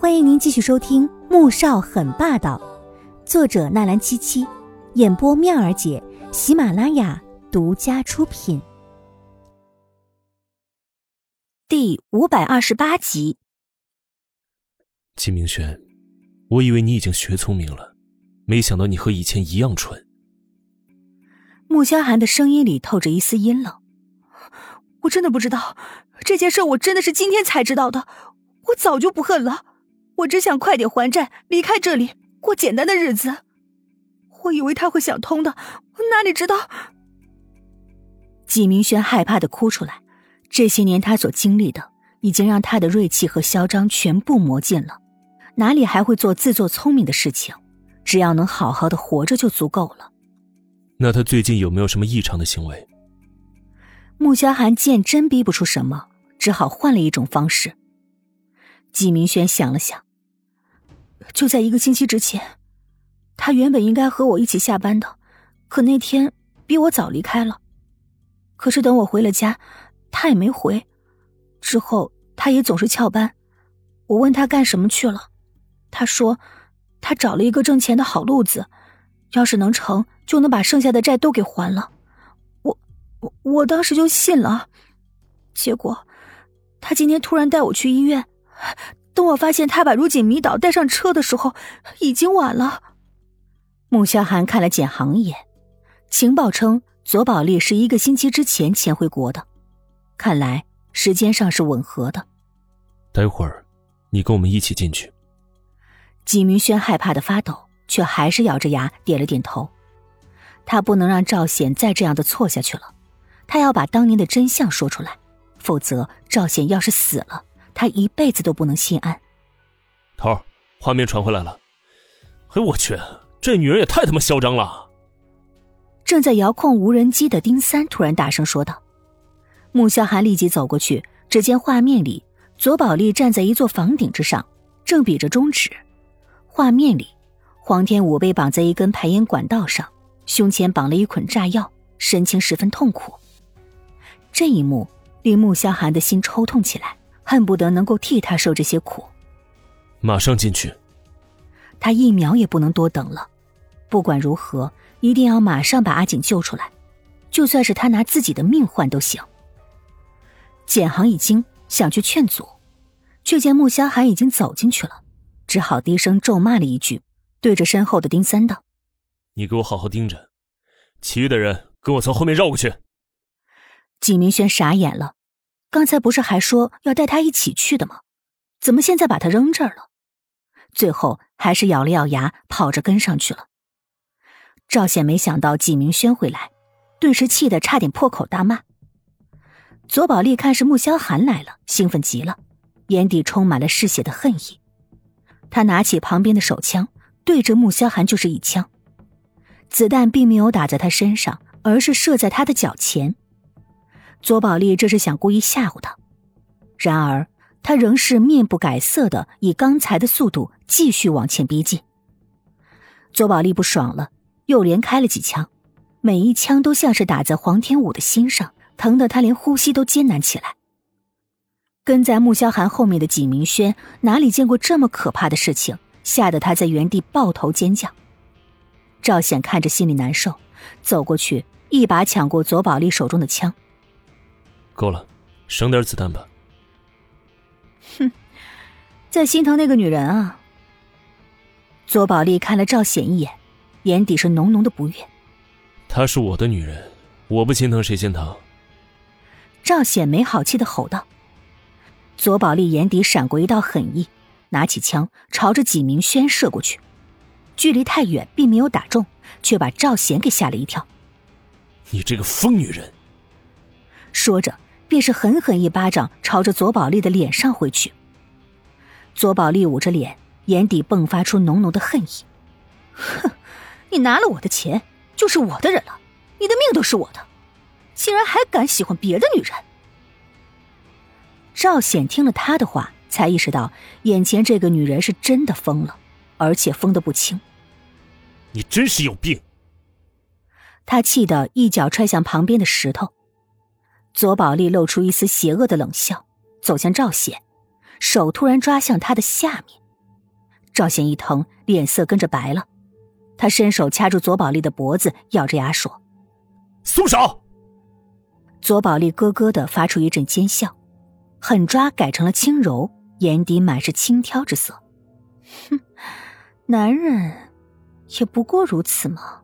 欢迎您继续收听《穆少很霸道》，作者纳兰七七，演播妙儿姐，喜马拉雅独家出品。第五百二十八集。金明轩，我以为你已经学聪明了，没想到你和以前一样蠢。穆萧寒的声音里透着一丝阴冷。我真的不知道这件事，我真的是今天才知道的。我早就不恨了。我只想快点还债，离开这里，过简单的日子。我以为他会想通的，我哪里知道？纪明轩害怕的哭出来。这些年他所经历的，已经让他的锐气和嚣张全部磨尽了，哪里还会做自作聪明的事情？只要能好好的活着就足够了。那他最近有没有什么异常的行为？穆萧寒见真逼不出什么，只好换了一种方式。纪明轩想了想。就在一个星期之前，他原本应该和我一起下班的，可那天比我早离开了。可是等我回了家，他也没回。之后他也总是翘班。我问他干什么去了，他说他找了一个挣钱的好路子，要是能成，就能把剩下的债都给还了。我我我当时就信了。结果他今天突然带我去医院。等我发现他把如锦迷倒带上车的时候，已经晚了。穆萧寒看了简航一眼，情报称左宝丽是一个星期之前潜回国的，看来时间上是吻合的。待会儿，你跟我们一起进去。纪明轩害怕的发抖，却还是咬着牙点了点头。他不能让赵显再这样的错下去了，他要把当年的真相说出来，否则赵显要是死了。他一辈子都不能心安。头儿，画面传回来了。哎，我去，这女人也太他妈嚣张了！正在遥控无人机的丁三突然大声说道。穆萧寒立即走过去，只见画面里左宝丽站在一座房顶之上，正比着中指。画面里，黄天武被绑在一根排烟管道上，胸前绑了一捆炸药，神情十分痛苦。这一幕令穆萧寒的心抽痛起来。恨不得能够替他受这些苦。马上进去。他一秒也不能多等了。不管如何，一定要马上把阿锦救出来，就算是他拿自己的命换都行。简航一惊，想去劝阻，却见穆萧寒已经走进去了，只好低声咒骂了一句，对着身后的丁三道：“你给我好好盯着，其余的人跟我从后面绕过去。”纪明轩傻眼了。刚才不是还说要带他一起去的吗？怎么现在把他扔这儿了？最后还是咬了咬牙，跑着跟上去了。赵显没想到纪明轩会来，顿时气得差点破口大骂。左宝丽看是穆萧寒来了，兴奋极了，眼底充满了嗜血的恨意。他拿起旁边的手枪，对着穆萧寒就是一枪，子弹并没有打在他身上，而是射在他的脚前。左宝丽这是想故意吓唬他，然而他仍是面不改色的以刚才的速度继续往前逼近。左宝丽不爽了，又连开了几枪，每一枪都像是打在黄天武的心上，疼得他连呼吸都艰难起来。跟在穆萧寒后面的纪明轩哪里见过这么可怕的事情，吓得他在原地抱头尖叫。赵显看着心里难受，走过去一把抢过左宝丽手中的枪。够了，省点子弹吧。哼，在心疼那个女人啊。左宝丽看了赵显一眼，眼底是浓浓的不悦。她是我的女人，我不心疼谁心疼？赵显没好气的吼道。左宝丽眼底闪过一道狠意，拿起枪朝着纪明轩射过去，距离太远，并没有打中，却把赵显给吓了一跳。你这个疯女人！说着。便是狠狠一巴掌朝着左宝丽的脸上挥去。左宝丽捂着脸，眼底迸发出浓浓的恨意：“哼，你拿了我的钱，就是我的人了，你的命都是我的，竟然还敢喜欢别的女人！”赵显听了他的话，才意识到眼前这个女人是真的疯了，而且疯得不轻。你真是有病！他气得一脚踹向旁边的石头。左宝丽露出一丝邪恶的冷笑，走向赵显，手突然抓向他的下面。赵显一疼，脸色跟着白了。他伸手掐住左宝莉的脖子，咬着牙说：“松手！”左宝丽咯咯的发出一阵尖笑，狠抓改成了轻柔，眼底满是轻佻之色。哼，男人也不过如此嘛。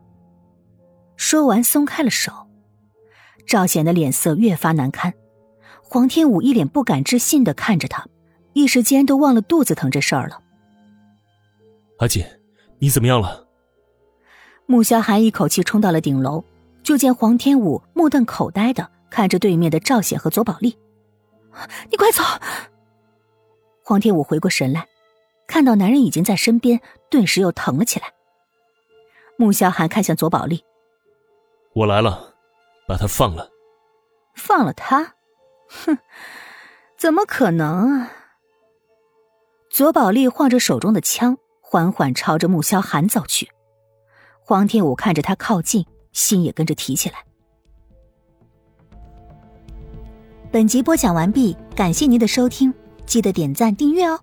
说完，松开了手。赵显的脸色越发难堪，黄天武一脸不敢置信的看着他，一时间都忘了肚子疼这事儿了。阿锦，你怎么样了？穆萧寒一口气冲到了顶楼，就见黄天武目瞪口呆的看着对面的赵显和左宝丽。你快走！黄天武回过神来，看到男人已经在身边，顿时又疼了起来。穆萧寒看向左宝丽：“我来了，把他放了。”放了他？哼，怎么可能啊！左宝丽晃着手中的枪。缓缓朝着穆萧寒走去，黄天武看着他靠近，心也跟着提起来。本集播讲完毕，感谢您的收听，记得点赞订阅哦。